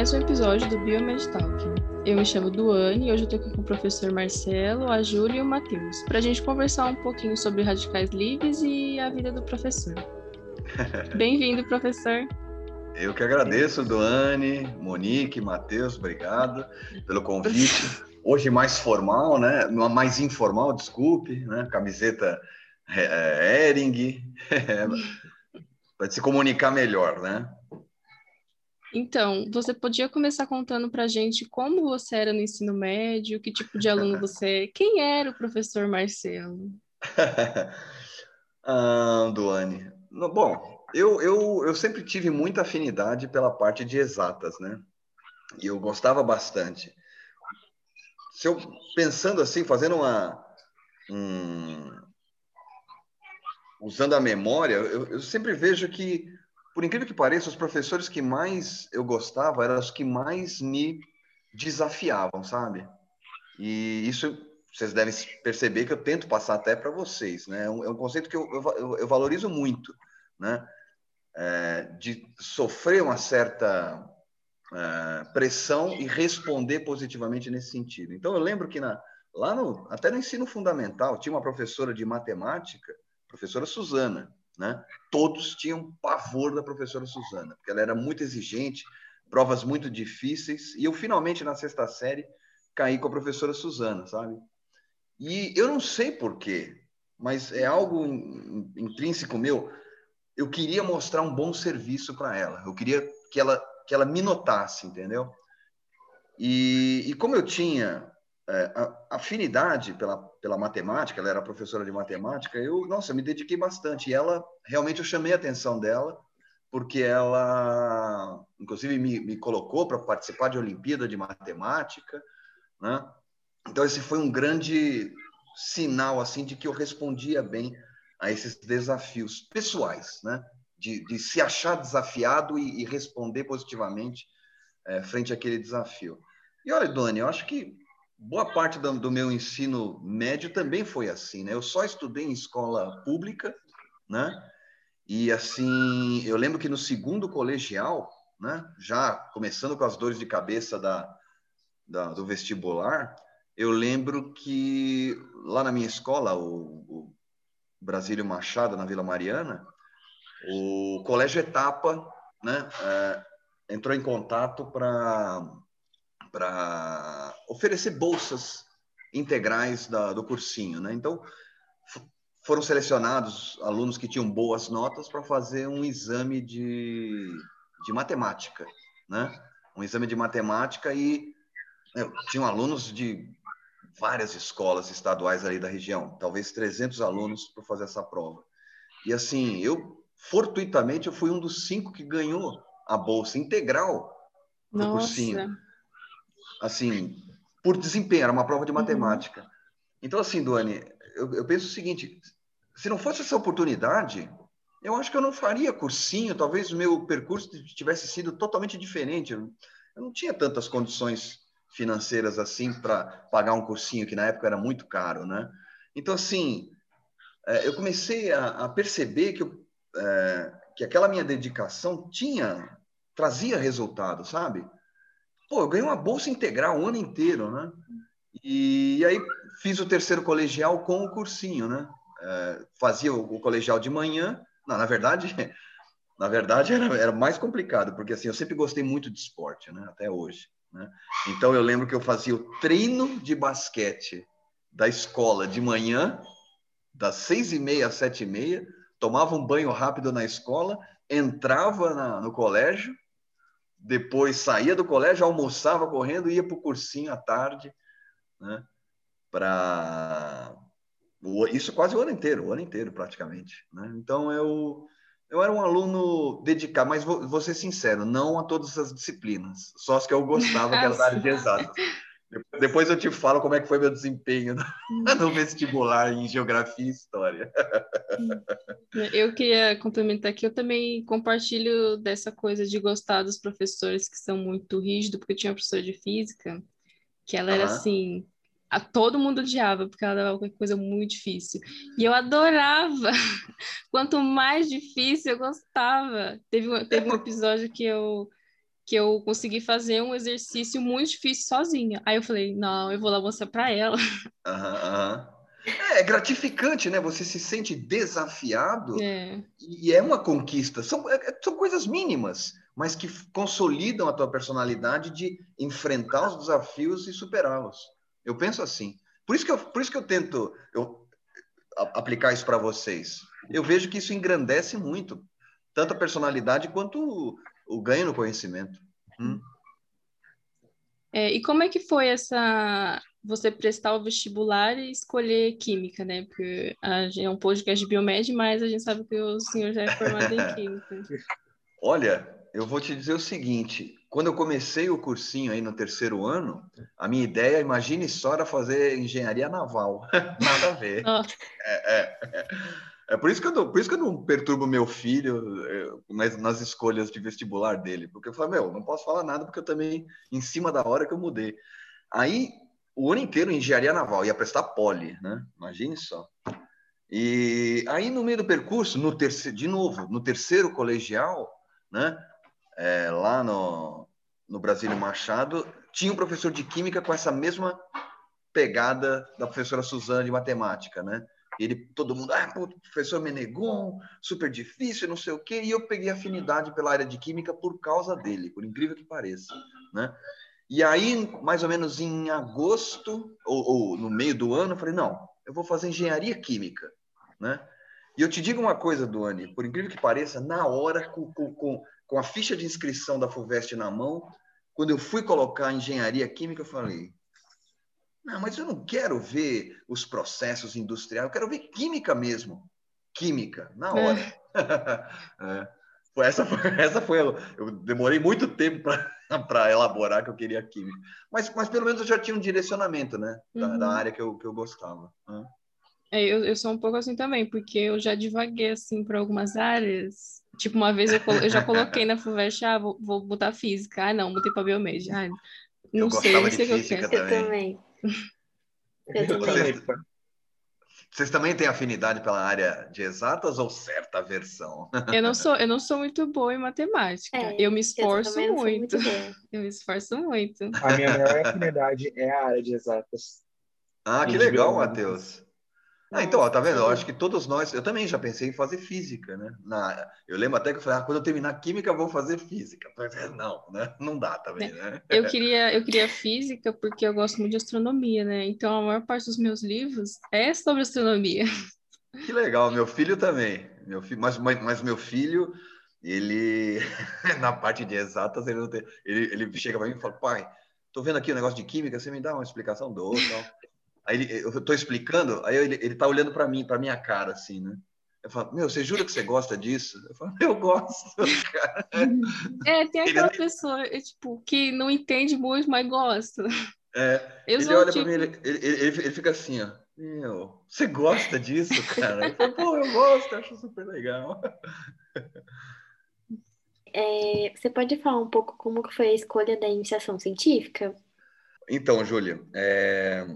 mais um episódio do Biomed Talk. Eu me chamo Duane e hoje eu estou aqui com o professor Marcelo, a Júlia e o Matheus, para a gente conversar um pouquinho sobre radicais livres e a vida do professor. Bem-vindo, professor. Eu que agradeço, Duane, Monique, Matheus, obrigado pelo convite. Hoje mais formal, né? Mais informal, desculpe, né? Camiseta é, Ering, para se comunicar melhor, né? Então, você podia começar contando para a gente como você era no ensino médio, que tipo de aluno você é, quem era o professor Marcelo? ah, Duane, bom, eu, eu, eu sempre tive muita afinidade pela parte de exatas, né? E eu gostava bastante. Se eu pensando assim, fazendo uma um, usando a memória, eu, eu sempre vejo que por incrível que pareça, os professores que mais eu gostava eram os que mais me desafiavam, sabe? E isso vocês devem perceber que eu tento passar até para vocês, né? É um, é conceito que eu, eu, eu valorizo muito, né? É, de sofrer uma certa é, pressão e responder positivamente nesse sentido. Então, eu lembro que na, lá no, até no ensino fundamental, tinha uma professora de matemática, professora Suzana, né? Todos tinham pavor da professora Suzana, porque ela era muito exigente, provas muito difíceis, e eu finalmente na sexta série caí com a professora Suzana, sabe? E eu não sei porquê, mas é algo intrínseco meu. Eu queria mostrar um bom serviço para ela. Eu queria que ela que ela me notasse, entendeu? E, e como eu tinha é, afinidade pela, pela matemática, ela era professora de matemática, eu, nossa, me dediquei bastante. E ela, realmente, eu chamei a atenção dela, porque ela, inclusive, me, me colocou para participar de Olimpíada de Matemática, né? Então, esse foi um grande sinal, assim, de que eu respondia bem a esses desafios pessoais, né? De, de se achar desafiado e, e responder positivamente é, frente àquele desafio. E olha, Doni, eu acho que boa parte do, do, meu ensino médio também foi assim, né? Eu só estudei em escola pública, né? E assim, eu lembro que no segundo colegial, né? Já começando com as dores de cabeça da, da do vestibular, eu lembro que lá na minha escola, o, o Brasílio Machado, na Vila Mariana, o Colégio Etapa, né? É, entrou em contato para para oferecer bolsas integrais da, do cursinho, né? Então foram selecionados alunos que tinham boas notas para fazer um exame de, de matemática, né? Um exame de matemática e né, tinham alunos de várias escolas estaduais ali da região, talvez 300 alunos para fazer essa prova. E assim, eu fortuitamente eu fui um dos cinco que ganhou a bolsa integral do cursinho assim, por desempenho, era uma prova de uhum. matemática. Então, assim, Duane, eu, eu, penso o seguinte: se não fosse essa oportunidade, eu acho que eu não faria cursinho, talvez o meu percurso tivesse sido totalmente diferente. Eu, eu não tinha tantas condições financeiras assim para pagar um cursinho, que na época era muito caro, né? Então, assim, é, eu comecei a, a perceber que, eu, é, que aquela minha dedicação tinha, trazia resultado, sabe? Pô, eu ganhei uma bolsa integral o ano inteiro, né? E, aí fiz o terceiro colegial com o cursinho, né? É, fazia o, o, colegial de manhã. Não, na verdade, na verdade era, era mais complicado, porque assim, eu sempre gostei muito de esporte, né? Até hoje. Né? Então eu lembro que eu fazia o treino de basquete da escola de manhã, das seis e meia às sete e meia, tomava um banho rápido na escola, entrava na, no colégio, depois saía do colégio, almoçava correndo, ia para o cursinho à tarde, né? Para isso quase o ano inteiro, o ano inteiro praticamente. Né? Então eu eu era um aluno dedicado, mas vou, vou ser sincero, não a todas as disciplinas, só as que eu gostava, que era da área de exatas. Depois eu te falo como é que foi meu desempenho no vestibular em geografia e história. Eu queria complementar que eu também compartilho dessa coisa de gostar dos professores que são muito rígidos, porque eu tinha uma professora de física que ela era assim, a todo mundo odiava, porque ela dava qualquer coisa muito difícil. E eu adorava. Quanto mais difícil, eu gostava. Teve, teve um episódio que eu que eu consegui fazer um exercício muito difícil sozinha. Aí eu falei, não, eu vou lá mostrar para ela. Aham. É, é gratificante, né? Você se sente desafiado é. e é uma conquista. São, é, é, são coisas mínimas, mas que consolidam a tua personalidade de enfrentar os desafios e superá-los. Eu penso assim. Por isso que eu, por isso que eu tento eu, aplicar isso para vocês. Eu vejo que isso engrandece muito, tanto a personalidade quanto o, ganho no conhecimento. Hum? É, e como é que foi essa você prestar o vestibular e escolher química, né? Porque a, é um podcast de biomed, mas a gente sabe que o senhor já é formado em química. Olha, eu vou te dizer o seguinte: quando eu comecei o cursinho aí no terceiro ano, a minha ideia, imagine só, era fazer engenharia naval. Nada a ver. É, é, é, é, por, isso que eu não, por isso que eu não perturbo meu filho é, nas, nas escolhas de vestibular dele. Porque eu falo, meu, não posso falar nada porque eu também, em cima da hora que eu mudei. Aí o ano inteiro engenharia naval, ia prestar poli, né? Imagine só. E aí, no meio do percurso, no terceiro, de novo, no terceiro colegial, né? É, lá no, no Brasília Machado, tinha um professor de química com essa mesma pegada da professora Suzana de matemática, né? Ele, todo mundo, ah, pô, professor Menegon, super difícil, não sei o quê, e eu peguei afinidade pela área de química por causa dele, por incrível que pareça, né? E aí, mais ou menos em agosto, ou, ou, no meio do ano, eu falei, não, eu vou fazer engenharia química, né? E eu te digo uma coisa, Duane, por incrível que pareça, na hora, com, com, com a ficha de inscrição da FUVEST na mão, quando eu fui colocar engenharia química, eu falei, não, mas eu não quero ver os processos industriais, eu quero ver química mesmo. Química, na hora. É. é. Essa foi, essa foi, eu demorei muito tempo para elaborar que eu queria química. Mas, mas pelo menos eu já tinha um direcionamento, né? Da, uhum. da área que eu, que eu gostava. É, eu, eu sou um pouco assim também, porque eu já divaguei assim para algumas áreas. Tipo, uma vez eu, eu já coloquei na FUVEST, ah, vou, vou botar física. Ah, não, botei para biomed. Ah, não eu sei, não sei o que eu quero. Eu também. Vocês também têm afinidade pela área de exatas ou certa aversão? Eu não sou, eu não sou muito boa em matemática. É, eu me esforço eu muito. muito eu me esforço muito. A minha maior afinidade é a área de exatas. Ah, que legal, Matheus. Ah, então, ó, tá vendo? Eu acho que todos nós, eu também já pensei em fazer física, né? Na, eu lembro até que eu falei, ah, quando eu terminar química, eu vou fazer física. Não, né? Não dá também, né? Eu queria, eu queria física porque eu gosto muito de astronomia, né? Então, a maior parte dos meus livros é sobre astronomia. Que legal, meu filho também. Meu filho, mas, mas, mas meu filho, ele, na parte de exatas, ele, tem, ele, ele chega para mim e fala, pai, tô vendo aqui o um negócio de química, você me dá uma explicação do outro, tal. Aí ele, eu estou explicando, aí ele, ele tá olhando para mim, para minha cara, assim, né? Eu falo, meu, você jura que você gosta disso? Eu falo, eu gosto, cara. É, tem aquela ele... pessoa, é, tipo, que não entende muito, mas gosta. É, eu ele olha tipo... para mim, ele, ele, ele, ele, fica assim, ó. Meu, você gosta disso, cara? Eu falo, pô, eu gosto, acho super legal. É, você pode falar um pouco como que foi a escolha da iniciação científica? Então, Júlia, é,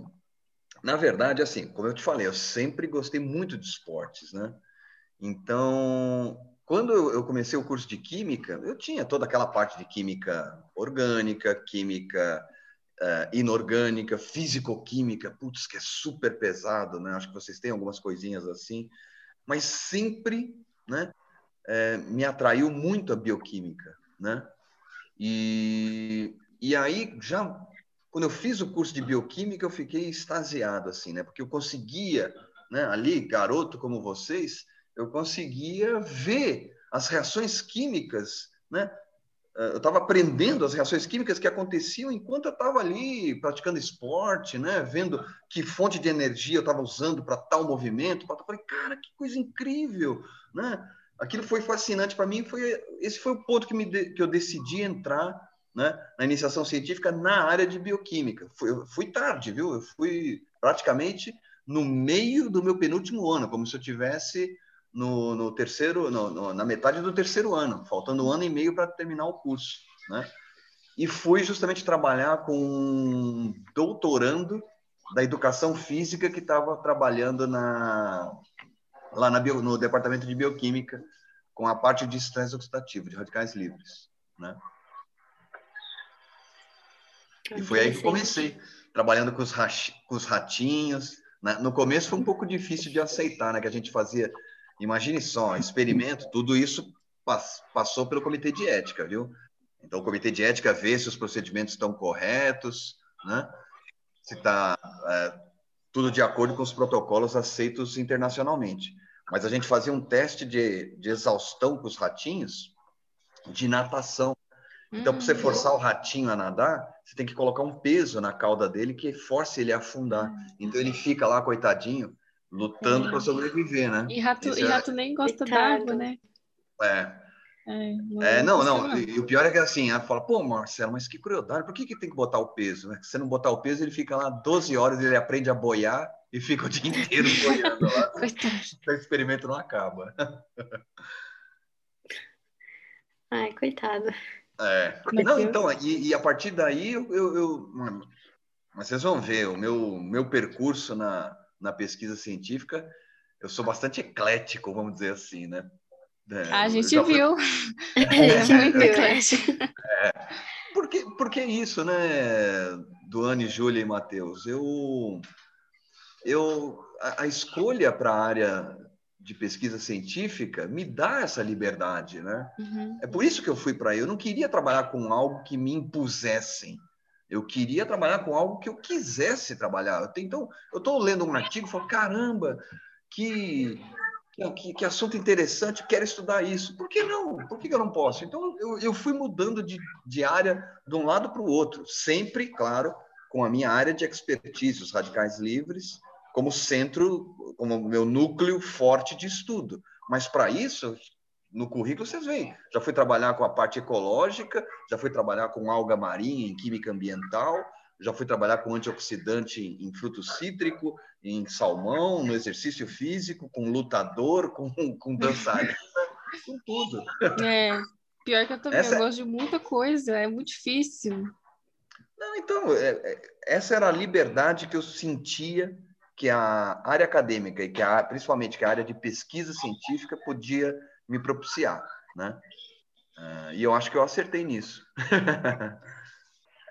na verdade, assim, como eu te falei, eu sempre gostei muito de esportes, né? Então, quando eu comecei o curso de química, eu tinha toda aquela parte de química orgânica, química uh, inorgânica, físico-química, putz, que é super pesado, né? Acho que vocês têm algumas coisinhas assim, mas sempre, né? É, me atraiu muito a bioquímica, né? E, e aí, já quando eu fiz o curso de bioquímica, eu fiquei extasiado, assim, né? Porque eu conseguia, né, ali, garoto como vocês, eu conseguia ver as reações químicas, né? Eh, eu estava aprendendo as reações químicas que aconteciam enquanto eu estava ali praticando esporte, né? Vendo que fonte de energia eu estava usando para tal movimento. Eu falei, cara, que coisa incrível, né? Aquilo foi fascinante para mim. Foi esse foi o ponto que me que eu decidi entrar né, na iniciação científica na área de bioquímica. Fui, fui tarde, viu? Eu fui praticamente no meio do meu penúltimo ano, como se eu tivesse no, no terceiro, no, no, na metade do terceiro ano, faltando um ano e meio para terminar o curso, né? E fui justamente trabalhar com um doutorando da educação física que estava trabalhando na, lá na bio, no departamento de bioquímica com a parte de estresse oxidativo, de radicais livres, né? E foi aí que comecei, trabalhando com os, com os ratinhos. Né? No começo foi um pouco difícil de aceitar, né? Que a gente fazia, imagine só, experimento, tudo isso passou pelo comitê de ética, viu? Então, o comitê de ética vê se os procedimentos estão corretos, né? se está é, tudo de acordo com os protocolos aceitos internacionalmente. Mas a gente fazia um teste de, de exaustão com os ratinhos de natação. Então, para você hum. forçar o ratinho a nadar, você tem que colocar um peso na cauda dele que force ele a afundar. Então, ele fica lá, coitadinho, lutando para sobreviver, né? E rato, e é rato nem gosta d'água, né? É. É, não, é, não, não. E, o pior é que assim, ela fala, pô, Marcelo, mas que crueldade, por que, que tem que botar o peso? Né? Se você não botar o peso, ele fica lá 12 horas, ele aprende a boiar e fica o dia inteiro boiando lá. o experimento não acaba. Ai, coitado. É. Não, então, e, e, a partir daí eu, eu, eu, mas vocês vão ver, o meu, meu percurso na, na pesquisa científica, eu sou bastante eclético, vamos dizer assim, né? É, a gente viu. a gente. É, porque, porque é isso, né, Duane, Júlia e Matheus? Eu, eu, a, a escolha para a área de pesquisa científica me dá essa liberdade, né? Uhum. É por isso que eu fui para aí. Eu não queria trabalhar com algo que me impusessem. Eu queria trabalhar com algo que eu quisesse trabalhar. Então, eu estou lendo um artigo e falo, caramba, que que, que, assunto interessante, quero estudar isso. Por que não? Por que eu não posso? Então, eu, eu fui mudando de, de área de um lado para o outro, sempre, claro, com a minha área de expertise, os radicais livres, como centro, como meu núcleo forte de estudo. Mas para isso, no currículo vocês veem, já fui trabalhar com a parte ecológica, já fui trabalhar com alga marinha em química ambiental, já fui trabalhar com antioxidante em fruto cítrico, em salmão, no exercício físico, com lutador, com, com dançarina, com tudo. É, pior que eu também, essa... eu gosto de muita coisa, é muito difícil. Não, então, é, é, essa era a liberdade que eu sentia que a área acadêmica e que a, principalmente que a área de pesquisa científica podia me propiciar, né? Uh, e eu acho que eu acertei nisso.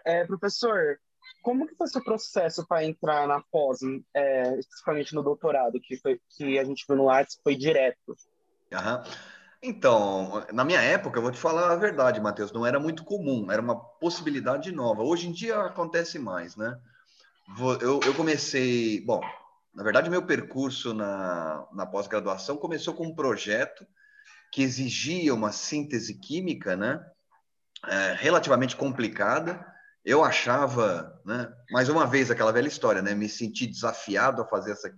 é, professor, como que foi seu processo para entrar na pós, é, especificamente no doutorado, que foi que a gente viu no Lattes, foi direto? Então, na minha época, eu vou te falar a verdade, Matheus, não era muito comum, era uma possibilidade nova. Hoje em dia acontece mais, né? Eu, eu comecei, bom, na verdade, meu percurso na, na pós-graduação começou com um projeto que exigia uma síntese química, né? É, relativamente complicada, eu achava, né, mais uma vez aquela velha história, né, me senti desafiado a fazer essa,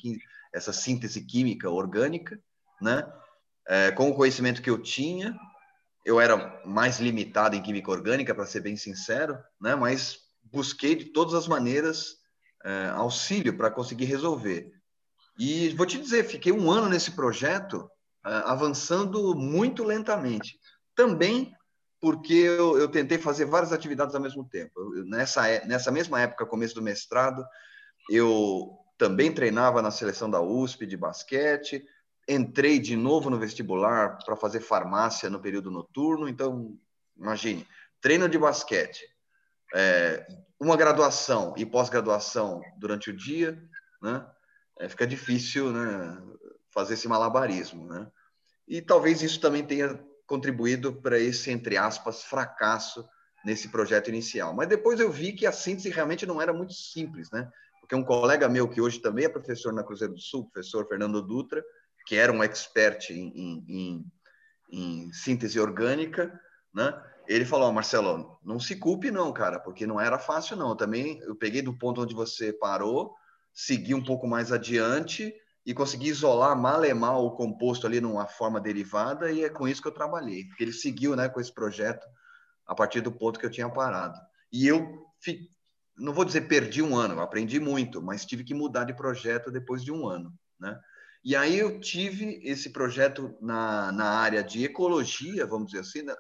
essa síntese química orgânica, né, é, com o conhecimento que eu tinha, eu era mais limitado em química orgânica, para ser bem sincero, né, mas busquei de todas as maneiras é, auxílio para conseguir resolver. E vou te dizer, fiquei um ano nesse projeto, é, avançando muito lentamente. Também porque eu, eu, tentei fazer várias atividades ao mesmo tempo. Eu, nessa, é, nessa mesma época, começo do mestrado, eu também treinava na seleção da USP de basquete, entrei de novo no vestibular para fazer farmácia no período noturno. Então, imagine, treino de basquete, é, uma graduação e pós-graduação durante o dia, né? É, fica difícil, né? Fazer esse malabarismo, né? E talvez isso também tenha contribuído para esse, entre aspas, fracasso nesse projeto inicial. Mas depois eu vi que a síntese realmente não era muito simples, né? Porque um colega meu, que hoje também é professor na Cruzeiro do Sul, professor Fernando Dutra, que era um expert em, em, em, em síntese orgânica, né? Ele falou, Marcelo, não se culpe não, cara, porque não era fácil não. Eu também eu peguei do ponto onde você parou, segui um pouco mais adiante e consegui isolar mal o composto ali numa forma derivada e é com isso que eu trabalhei. Porque ele seguiu né, com esse projeto a partir do ponto que eu tinha parado. E eu, não vou dizer perdi um ano, aprendi muito, mas tive que mudar de projeto depois de um ano. Né? E aí eu tive esse projeto na, na área de ecologia, vamos dizer assim, né?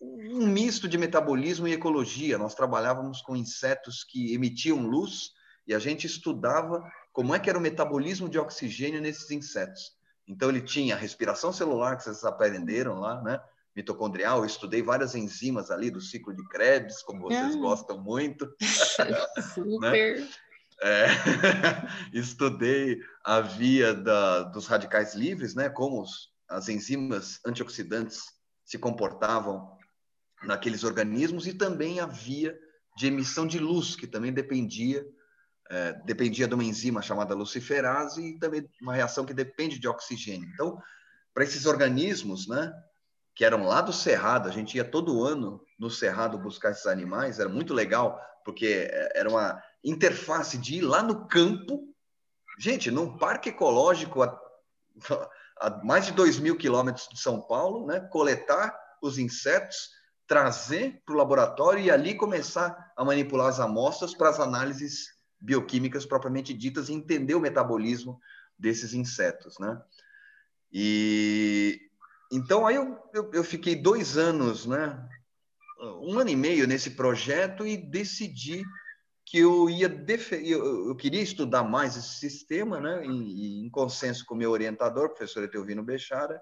Um misto de metabolismo e ecologia. Nós trabalhávamos com insetos que emitiam luz e a gente estudava como é que era o metabolismo de oxigênio nesses insetos. Então ele tinha a respiração celular que vocês aprenderam lá, né? mitocondrial, eu estudei várias enzimas ali do ciclo de Krebs, como vocês ah. gostam muito. Super. né? é, estudei a via da, dos radicais livres, né? Como os, as enzimas antioxidantes se comportavam naqueles organismos e também a via de emissão de luz, que também dependia é, dependia de uma enzima chamada luciferase e também uma reação que depende de oxigênio. Então, para esses organismos, né, que eram lá do Cerrado, a gente ia todo ano no Cerrado buscar esses animais, era muito legal, porque é, era uma interface de ir lá no campo, gente, num parque ecológico a, a mais de 2 mil quilômetros de São Paulo, né, coletar os insetos, trazer para o laboratório e ali começar a manipular as amostras para as análises bioquímicas propriamente ditas e entender o metabolismo desses insetos, né? E então aí eu, eu, eu, fiquei dois anos, né? Um ano e meio nesse projeto e decidi que eu ia eu, queria estudar mais esse sistema, né? Em, em consenso com meu orientador, professor Etelvino Bechara,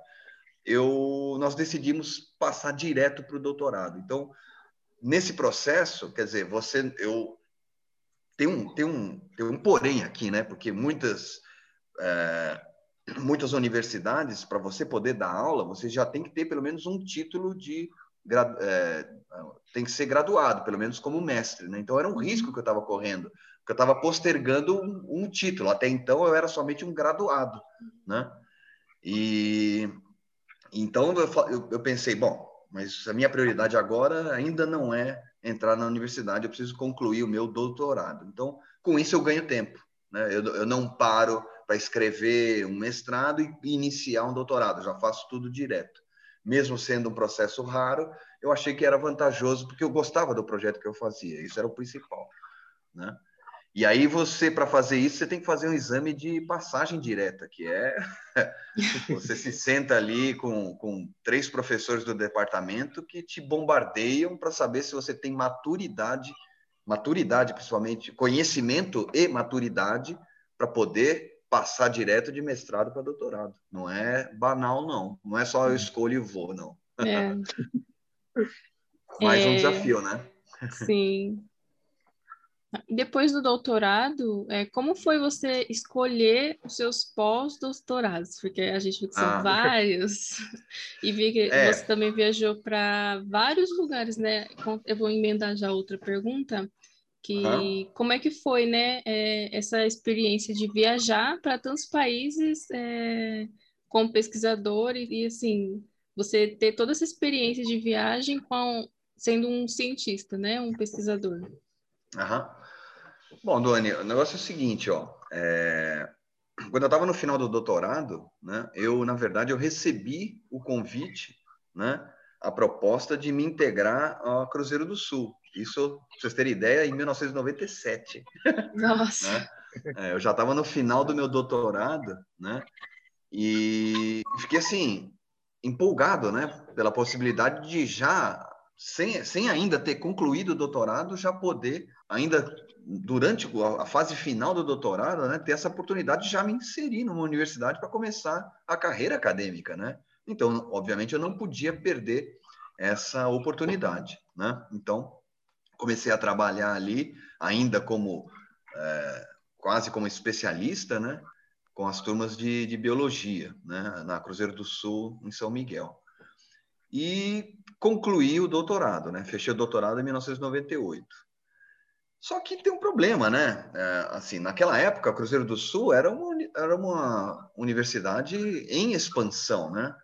eu nós decidimos passar direto para o doutorado. Então nesse processo, quer dizer, você eu tem um, tem um, tem um porém aqui, né? Porque muitas, é, muitas universidades, para você poder dar aula, você já tem que ter pelo menos um título de. É, tem que ser graduado, pelo menos como mestre, né? Então era um risco que eu estava correndo, porque eu estava postergando um, um, título. Até então eu era somente um graduado, né? E então eu, eu pensei, bom, mas a minha prioridade agora ainda não é entrar na universidade, eu preciso concluir o meu doutorado. Então, com isso eu ganho tempo. Né? Eu, eu não paro para escrever um mestrado e iniciar um doutorado, eu já faço tudo direto. Mesmo sendo um processo raro, eu achei que era vantajoso porque eu gostava do projeto que eu fazia, isso era o principal. Né? E aí você, para fazer isso, você tem que fazer um exame de passagem direta, que é você se senta ali com, com três professores do departamento que te bombardeiam para saber se você tem maturidade, maturidade principalmente, conhecimento e maturidade para poder passar direto de mestrado para doutorado. Não é banal, não. Não é só eu hum. escolho e vou, não. É. Mais é... um desafio, né? Sim. Depois do doutorado, é, como foi você escolher os seus pós-doutorados? Porque a gente viu que são ah, vários, e vi que é. você também viajou para vários lugares, né? Eu vou emendar já outra pergunta, que uhum. como é que foi, né, é, essa experiência de viajar para tantos países é, como pesquisador e, e, assim, você ter toda essa experiência de viagem com, sendo um cientista, né, um pesquisador? Aham. Bom, Doni, o negócio é o seguinte, ó. É... Quando eu estava no final do doutorado, né, eu, na verdade, eu recebi o convite, né, a proposta de me integrar ao Cruzeiro do Sul. Isso, para vocês terem ideia, em 1997. Nossa! né? é, eu já estava no final do meu doutorado, né? E fiquei assim empolgado, né, pela possibilidade de já sem, sem ainda ter concluído o doutorado, já poder, ainda durante a fase final do doutorado, né, ter essa oportunidade de já me inserir numa universidade para começar a carreira acadêmica, né? Então, obviamente, eu não podia perder essa oportunidade, né? Então, comecei a trabalhar ali, ainda como é, quase como especialista, né? Com as turmas de, de biologia, né? Na Cruzeiro do Sul, em São Miguel. E concluí o doutorado, né? Fechei o doutorado em 1998. Só que tem um problema, né? É, assim, naquela época, o Cruzeiro do Sul era uma, era uma universidade em expansão, né?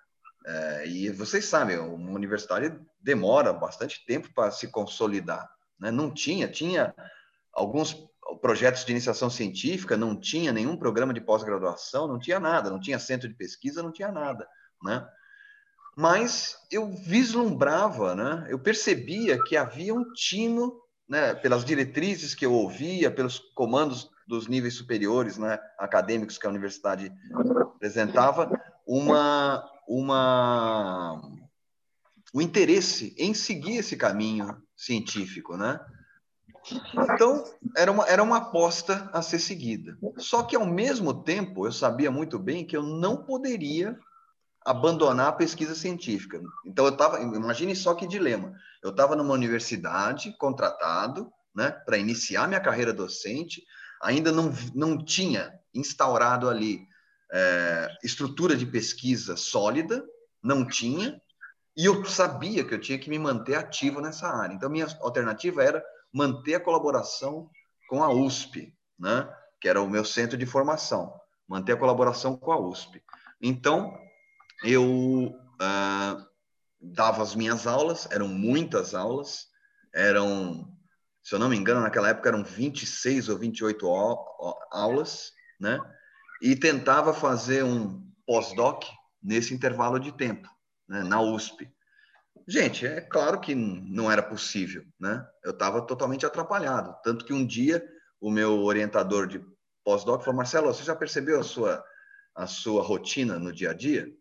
É, e vocês sabem, uma universidade demora bastante tempo para se consolidar. Né? Não tinha, tinha alguns projetos de iniciação científica, não tinha nenhum programa de pós-graduação, não tinha nada, não tinha centro de pesquisa, não tinha nada, né? mas eu vislumbrava, né? eu percebia que havia um tino, né, pelas diretrizes que eu ouvia, pelos comandos dos níveis superiores né, acadêmicos que a universidade apresentava, uma, uma, o interesse em seguir esse caminho científico. Né? Então, era uma, era uma aposta a ser seguida. Só que, ao mesmo tempo, eu sabia muito bem que eu não poderia abandonar a pesquisa científica. Então, eu estava, imagine só que dilema. Eu estava numa universidade, contratado, né, para iniciar minha carreira docente, ainda não, não tinha instaurado ali é, estrutura de pesquisa sólida, não tinha, e eu sabia que eu tinha que me manter ativo nessa área. Então, minha alternativa era manter a colaboração com a USP, né, que era o meu centro de formação, manter a colaboração com a USP. Então, eu ah, dava as minhas aulas, eram muitas aulas, eram, se eu não me engano, naquela época eram 26 ou 28 aulas, né? E tentava fazer um pós-doc nesse intervalo de tempo, né? na USP. Gente, é claro que não era possível, né? Eu estava totalmente atrapalhado, tanto que um dia o meu orientador de pós-doc falou: Marcelo, você já percebeu a sua a sua rotina no dia a dia?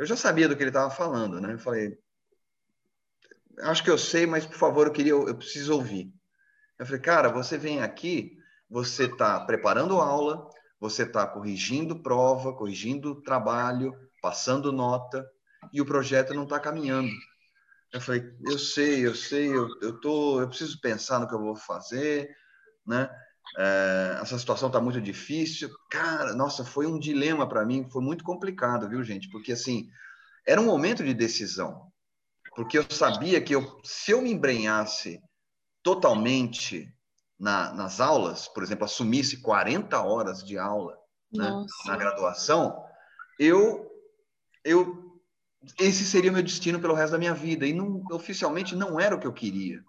Eu já sabia do que ele estava falando, né? Eu falei, acho que eu sei, mas por favor, eu queria, eu preciso ouvir. Eu falei, cara, você vem aqui, você está preparando aula, você está corrigindo prova, corrigindo trabalho, passando nota, e o projeto não está caminhando. Eu falei, eu sei, eu sei, eu, eu tô, eu preciso pensar no que eu vou fazer, né? É, essa situação está muito difícil. Cara, nossa, foi um dilema para mim, foi muito complicado, viu, gente? Porque, assim, era um momento de decisão. Porque eu sabia que eu, se eu me embrenhasse totalmente na, nas aulas, por exemplo, assumisse 40 horas de aula né, na graduação, eu, eu esse seria o meu destino pelo resto da minha vida. E não, oficialmente não era o que eu queria.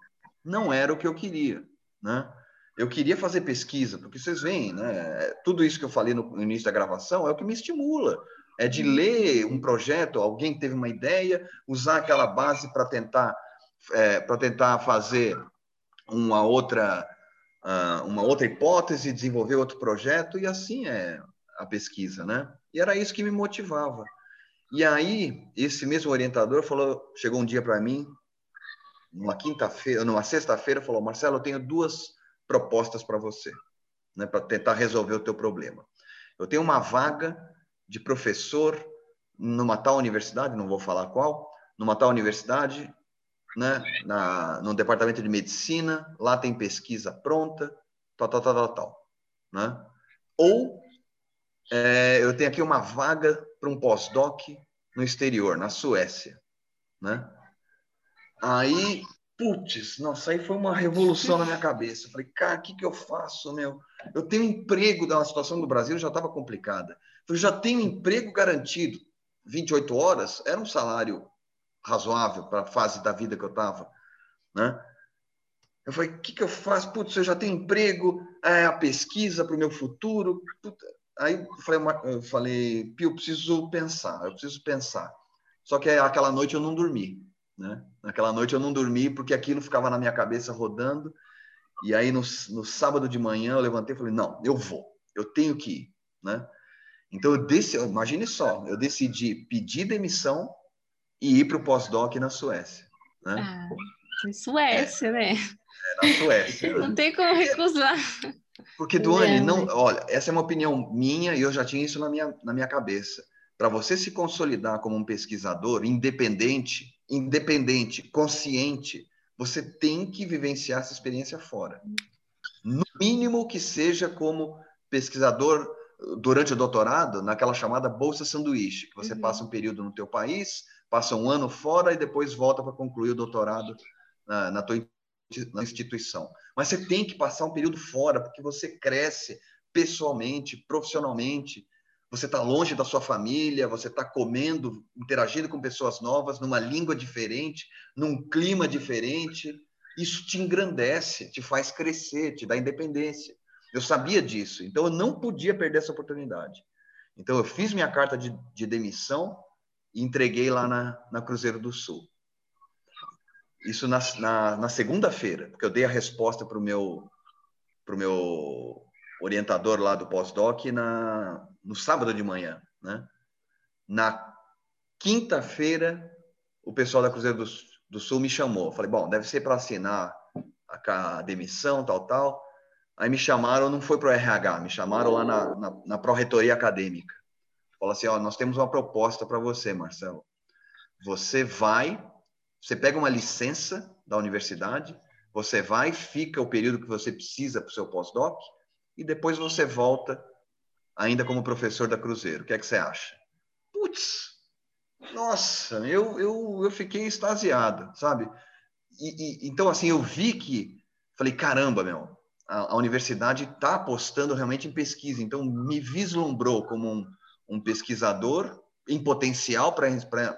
Não era o que eu queria. Né? Eu queria fazer pesquisa, porque vocês veem, né? Tudo isso que eu falei no, início da gravação é o que me estimula. É de uhum. ler um projeto, alguém teve uma ideia, usar aquela base para tentar é, para tentar fazer uma outra uh, uma outra hipótese, desenvolver outro projeto e assim é a pesquisa, né? E era isso que me motivava. E aí esse mesmo orientador falou, chegou um dia para mim, numa quinta-feira, numa sexta-feira, falou: Marcelo, eu tenho duas propostas para você, né, para tentar resolver o teu problema. Eu tenho uma vaga de professor numa tal universidade, não vou falar qual, numa tal universidade, né, na, no departamento de medicina, lá tem pesquisa pronta, tal, tal, tal, tal, tal né? Ou é, eu tenho aqui uma vaga para um pós-doc no exterior, na Suécia, né? Aí putz, nossa, aí foi uma revolução na minha cabeça. falei, cara, o que, que eu faço, meu? Eu tenho emprego, da situação do Brasil já estava complicada. Eu já tenho emprego garantido. 28 horas era um salário razoável para a fase da vida que eu estava, né? Eu falei, o que, que eu faço? Putz, eu já tenho emprego, é, a pesquisa para o meu futuro. Puta. Aí eu falei, eu falei, Pio, preciso pensar, eu preciso pensar. Só que aquela noite eu não dormi. Né? Naquela noite eu não dormi porque aquilo ficava na minha cabeça rodando. E aí no, no sábado de manhã eu levantei e falei: não, eu vou, eu tenho que ir. Né? Então eu decidi, imagine só, eu decidi pedir demissão e ir para o pós-doc na Suécia. Né? Ah, Suécia, é, né? É, na Suécia. não tem como recusar. Porque, Duane, não, olha, essa é uma opinião minha e eu já tinha isso na minha, na minha cabeça. Para você se consolidar como um pesquisador independente, independente, consciente, você tem que vivenciar essa experiência fora. No mínimo que seja como pesquisador durante o doutorado, naquela chamada bolsa sanduíche, que você uhum. passa um período no teu país, passa um ano fora e depois volta para concluir o doutorado na, na tua na instituição. Mas você tem que passar um período fora, porque você cresce pessoalmente, profissionalmente, você está longe da sua família, você está comendo, interagindo com pessoas novas, numa língua diferente, num clima diferente. Isso te engrandece, te faz crescer, te dá independência. Eu sabia disso, então eu não podia perder essa oportunidade. Então eu fiz minha carta de, de demissão e entreguei lá na, na Cruzeiro do Sul. Isso na, na, na segunda-feira, porque eu dei a resposta para o meu, pro meu orientador lá do pós-doc na, no sábado de manhã, né? Na quinta-feira, o pessoal da Cruzeiro do, do Sul me chamou. Falei, bom, deve ser para assinar a, a, demissão, tal, tal. Aí me chamaram, não foi para o RH, me chamaram lá na, na, na Pró-Reitoria Acadêmica. Fala assim, ó, nós temos uma proposta para você, Marcelo. Você vai, você pega uma licença da universidade, você vai, fica o período que você precisa para o seu pós-doc e depois você volta ainda como professor da Cruzeiro. O que é que você acha? Putz, nossa, eu, eu, eu fiquei extasiado, sabe? E, e, então, assim, eu vi que, falei, caramba, meu, a, a universidade está apostando realmente em pesquisa, então me vislumbrou como um, um pesquisador em potencial para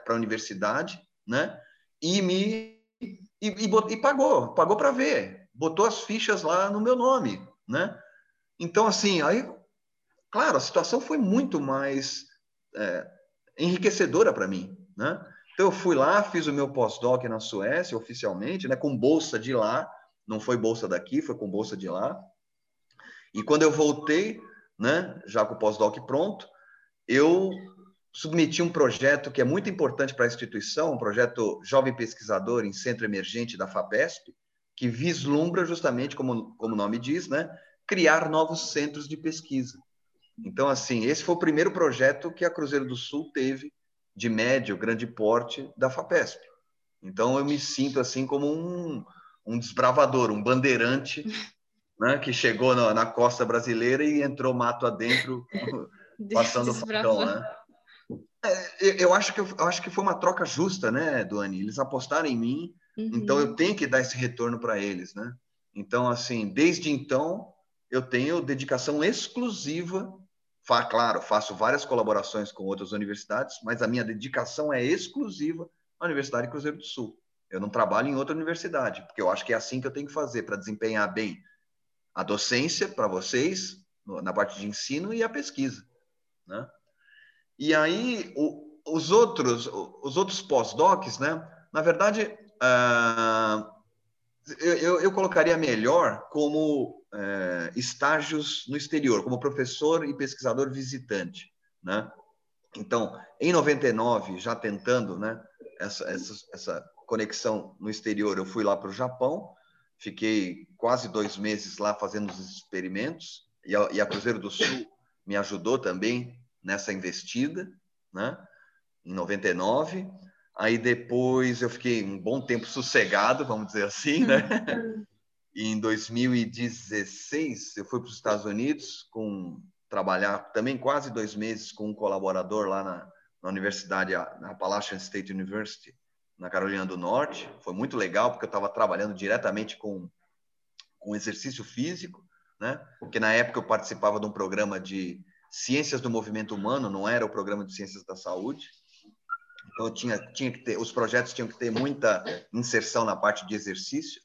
a universidade, né? E me e, e, e pagou, pagou para ver, botou as fichas lá no meu nome, né? Então, assim, aí, claro, a situação foi muito mais é, enriquecedora para mim, né? Então eu fui lá, fiz o meu pós-doc na Suécia oficialmente, né, com bolsa de lá, não foi bolsa daqui, foi com bolsa de lá. E quando eu voltei, né, já com o pós-doc pronto, eu submeti um projeto que é muito importante para a instituição, um projeto Jovem Pesquisador em Centro Emergente da FAPESP, que vislumbra justamente, como, como o nome diz, né, criar novos centros de pesquisa. Então, assim, esse foi o primeiro projeto que a Cruzeiro do Sul teve de médio, grande porte da FAPESP. Então, eu me sinto assim como um, um desbravador, um bandeirante né, que chegou na, na, costa brasileira e entrou mato adentro, passando o facão. Né? É, eu, acho que, eu acho que foi uma troca justa, né, Duane? Eles apostaram em mim, uhum. então eu tenho que dar esse retorno para eles, né? Então, assim, desde então, eu tenho dedicação exclusiva Fa, claro, faço várias colaborações com outras universidades, mas a minha dedicação é exclusiva à Universidade Cruzeiro do Sul. Eu não trabalho em outra universidade, porque eu acho que é assim que eu tenho que fazer para desempenhar bem a docência para vocês, na parte de ensino, e a pesquisa. Né? E aí, o, os outros, os outros pós-docs, né? na verdade, uh, eu, eu, colocaria melhor como é, estágios no exterior, como professor e pesquisador visitante, né? Então, em 99, já tentando, né, essa, essa, essa conexão no exterior, eu fui lá para o Japão, fiquei quase dois meses lá fazendo os experimentos, e a, e a Cruzeiro do Sul me ajudou também nessa investida, né? Em 99. Aí depois eu fiquei um bom tempo sossegado, vamos dizer assim, né? E em 2016 eu fui para os Estados Unidos com trabalhar também quase dois meses com um colaborador lá na, na universidade, na Appalachian State University, na Carolina do Norte. Foi muito legal porque eu estava trabalhando diretamente com com exercício físico, né? Porque na época eu participava de um programa de ciências do movimento humano, não era o programa de ciências da saúde. Então tinha tinha que ter os projetos tinham que ter muita inserção na parte de exercício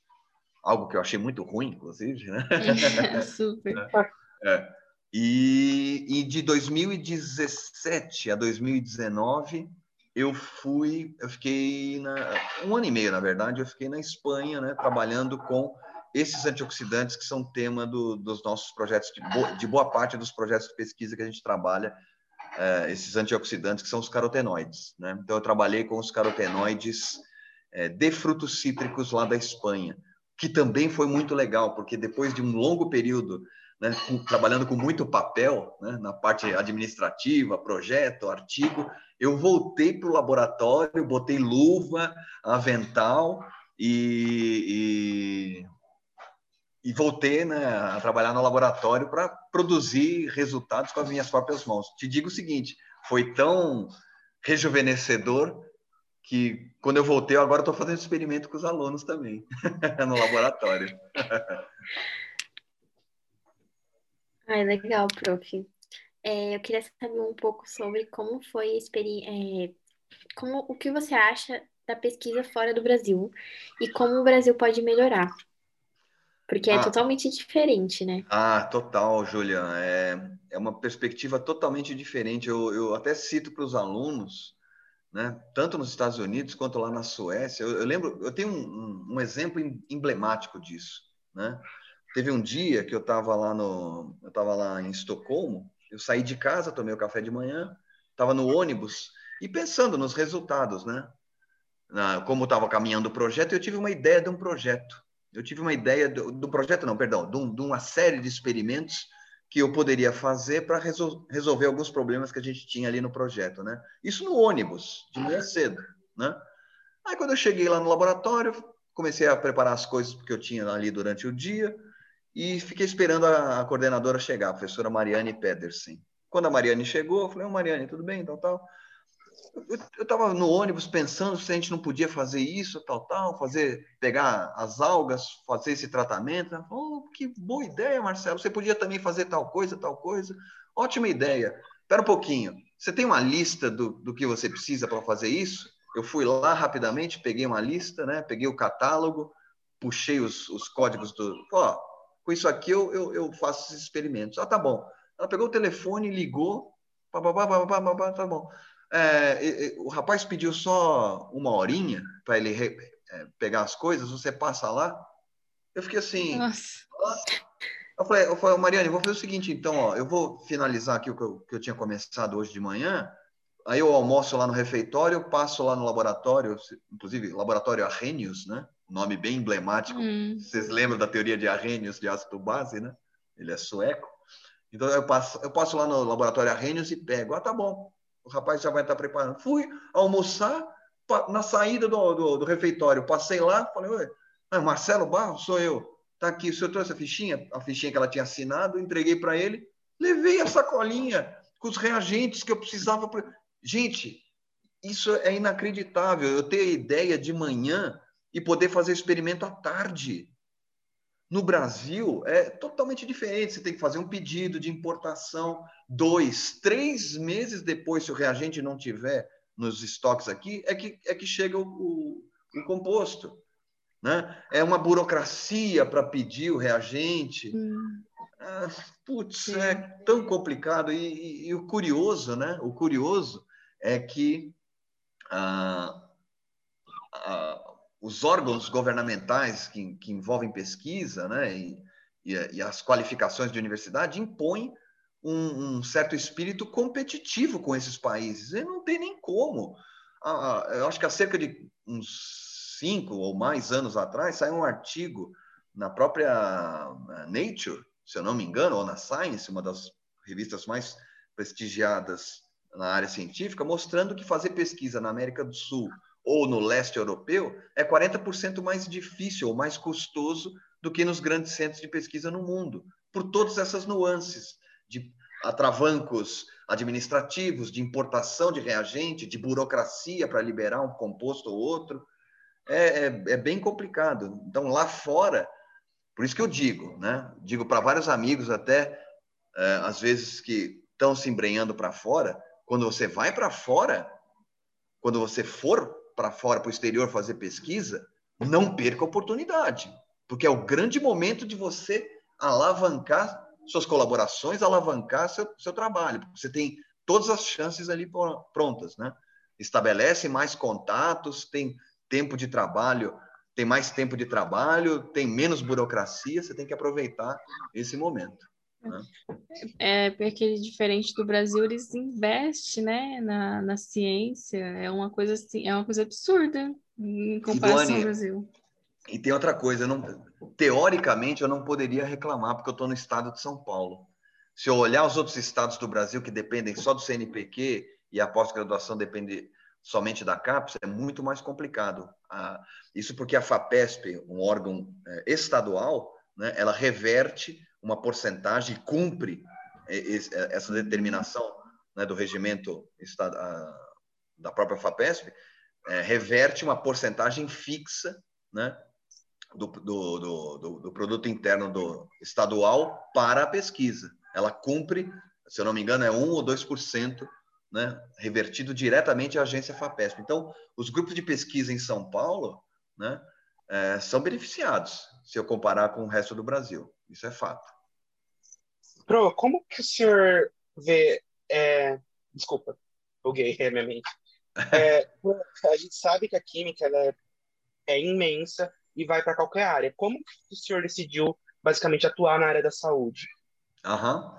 algo que eu achei muito ruim, inclusive, né? Super. É. E, e, de 2017 a 2019 eu fui, eu fiquei na, um ano e meio, na verdade, eu fiquei na Espanha, né, trabalhando com esses antioxidantes que são tema do, dos nossos projetos, de, bo, de, boa parte dos projetos de pesquisa que a gente trabalha, é, esses antioxidantes que são os carotenoides. Né? Então, eu trabalhei com os carotenoides é, de frutos cítricos lá da Espanha que também foi muito legal, porque depois de um longo período né, com, trabalhando com muito papel né, na parte administrativa, projeto, artigo, eu voltei para o laboratório, botei luva, avental e, e, e voltei né, a trabalhar no laboratório para produzir resultados com as minhas próprias mãos. Te digo o seguinte, foi tão rejuvenescedor que quando eu voltei, agora estou fazendo experimento com os alunos também, no laboratório. Ai, legal, prof. É, eu queria saber um pouco sobre como foi é, como, o que você acha da pesquisa fora do Brasil e como o Brasil pode melhorar. Porque é ah, totalmente diferente, né? Ah, total, Julian. É, é uma perspectiva totalmente diferente. Eu, eu até cito para os alunos né? tanto nos Estados Unidos quanto lá na Suécia. Eu, eu lembro, eu tenho um, um, exemplo emblemático disso. Né? Teve um dia que eu estava lá no, eu estava lá em Estocolmo. Eu saí de casa, tomei o café de manhã, estava no ônibus e pensando nos resultados, né? Na, como estava caminhando o projeto, eu tive uma ideia de um projeto. Eu tive uma ideia do, do projeto, não, perdão, de, um, de uma série de experimentos que eu poderia fazer para resol resolver alguns problemas que a gente tinha ali no projeto, né? Isso no ônibus, de manhã cedo, né? Aí quando eu cheguei lá no laboratório, comecei a preparar as coisas que eu tinha ali durante o dia e fiquei esperando a, a coordenadora chegar, a professora Mariane Pedersen. Quando a Mariane chegou, eu falei, oh, Mariane, tudo bem, tal, tal. Eu estava no ônibus pensando se a gente não podia fazer isso, tal, tal, fazer, pegar as algas, fazer esse tratamento. Oh, que boa ideia, Marcelo. Você podia também fazer tal coisa, tal coisa. Ótima ideia. Espera um pouquinho. Você tem uma lista do, do que você precisa para fazer isso? Eu fui lá rapidamente, peguei uma lista, né? Peguei o catálogo, puxei os, os códigos do. Ó, com isso aqui eu, eu, eu faço esses experimentos. Ah, tá bom. Ela pegou o telefone, ligou, pá, pá, tá bom. É, o rapaz pediu só uma horinha para ele re, é, pegar as coisas, você passa lá. Eu fiquei assim. Nossa. Eu falei, eu falei, Mariane, vou fazer o seguinte, então, ó, eu vou finalizar aqui o que eu, que eu tinha começado hoje de manhã. Aí eu almoço lá no refeitório, passo lá no laboratório, inclusive laboratório Arrhenius, né? nome bem emblemático. Hum. Vocês lembram da teoria de Arrhenius de ácido base, né? Ele é sueco. Então eu passo, eu passo lá no laboratório Arrhenius e pego. Ah, tá bom. O rapaz já vai estar preparando. Fui almoçar na saída do, do, do refeitório. Passei lá, falei, Oi, ah, Marcelo Barros, sou eu. Tá aqui, o senhor trouxe a fichinha? A fichinha que ela tinha assinado, entreguei para ele. Levei a sacolinha com os reagentes que eu precisava. Pra... Gente, isso é inacreditável. Eu ter a ideia de manhã e poder fazer experimento à tarde. No Brasil é totalmente diferente. Você tem que fazer um pedido de importação dois, três meses depois, se o reagente não tiver nos estoques aqui, é que, é que chega o, o, o composto. Né? É uma burocracia para pedir o reagente. Hum. Ah, putz, é tão complicado. E, e, e, o curioso, né? O curioso é que ah, ah, os órgãos governamentais que, que envolvem pesquisa né, e, e, e, as qualificações de universidade impõem um, um, certo espírito competitivo com esses países. E não tem nem como. Ah, eu acho que há cerca de uns cinco ou mais anos atrás saiu um artigo na própria eh, Nature, se eu não me engano, ou na Science, uma das revistas mais prestigiadas na área científica, mostrando que fazer pesquisa na América do Sul ou no leste europeu é 40% mais difícil ou mais custoso do que nos grandes centros de pesquisa no mundo, por todas essas nuances de atravancos administrativos, de importação de reagente, de burocracia para liberar um composto ou outro. É, é, é, bem complicado. Então, lá fora, por isso que eu digo, né? Digo para vários amigos até, é, às vezes, que estão se embrenhando para fora, quando você vai para fora, quando você for para fora, para o exterior fazer pesquisa, não perca a oportunidade, porque é o grande momento de você alavancar suas colaborações, alavancar seu, seu trabalho. Você tem todas as chances ali prontas, né? Estabelece mais contatos, tem tempo de trabalho, tem mais tempo de trabalho, tem menos burocracia, você tem que aproveitar esse momento. Né? É, porque diferente do Brasil, eles investem, né, na, na ciência, é uma coisa assim, é uma coisa absurda em comparação ao Brasil. E tem outra coisa, não, teoricamente eu não poderia reclamar porque eu estou no estado de São Paulo. Se eu olhar os outros estados do Brasil que dependem só do CNPq e a pós-graduação depende somente da CAPES, é muito mais complicado. Ah, isso porque a FAPESP, um órgão é, estadual, né, ela reverte uma porcentagem, cumpre essa determinação né, do regimento da própria FAPESP, é, reverte uma porcentagem fixa né, do, do, do, do, produto interno do estadual para a pesquisa. Ela cumpre, se eu não me engano, é 1 ou 2%, né, revertido diretamente à agência FAPESP. Então, os grupos de pesquisa em São Paulo né, é, são beneficiados, se eu comparar com o resto do Brasil. Isso é fato. Pro, como que o senhor vê. É... Desculpa, buguei a minha mente. É, a gente sabe que a química é, é imensa e vai para qualquer área. Como que o senhor decidiu basicamente atuar na área da saúde? Aham.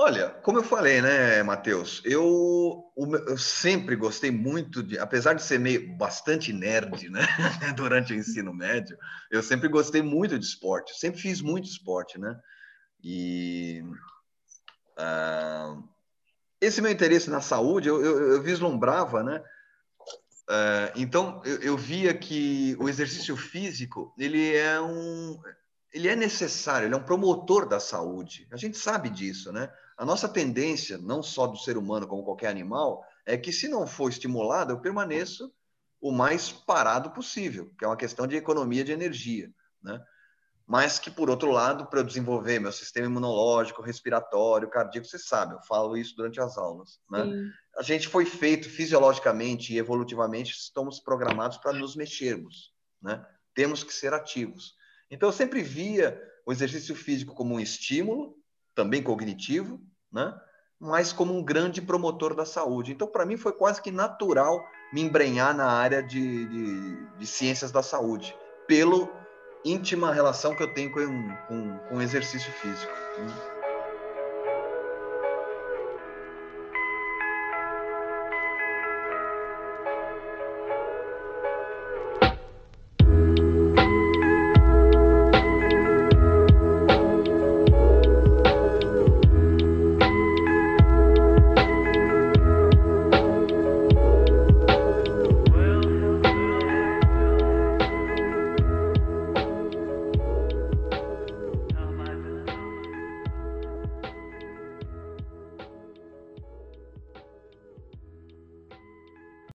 Olha, como eu falei, né, Matheus, eu, eu, sempre gostei muito de, apesar de ser meio bastante nerd, né, durante o ensino médio, eu sempre gostei muito de esporte, sempre fiz muito esporte, né? E uh, esse meu interesse na saúde, eu, eu, eu vislumbrava, né? Uh, então, eu, via que o exercício físico, ele é um... Ele é necessário, ele é um promotor da saúde. A gente sabe disso, né? A nossa tendência, não só do ser humano, como qualquer animal, é que se não for estimulado, eu permaneço o mais parado possível, que é uma questão de economia de energia, né? Mas que, por outro lado, para eu desenvolver meu sistema imunológico, respiratório, cardíaco, você sabe, eu falo isso durante as aulas, né? A gente foi feito fisiologicamente e evolutivamente, estamos programados para nos mexermos, né? Temos que ser ativos. Então, eu sempre via o exercício físico como um estímulo, também cognitivo, né? mas como um grande promotor da saúde. Então, para mim, foi quase que natural me embrenhar na área de, de, de ciências da saúde, pela íntima relação que eu tenho com, com, com o exercício físico. Né?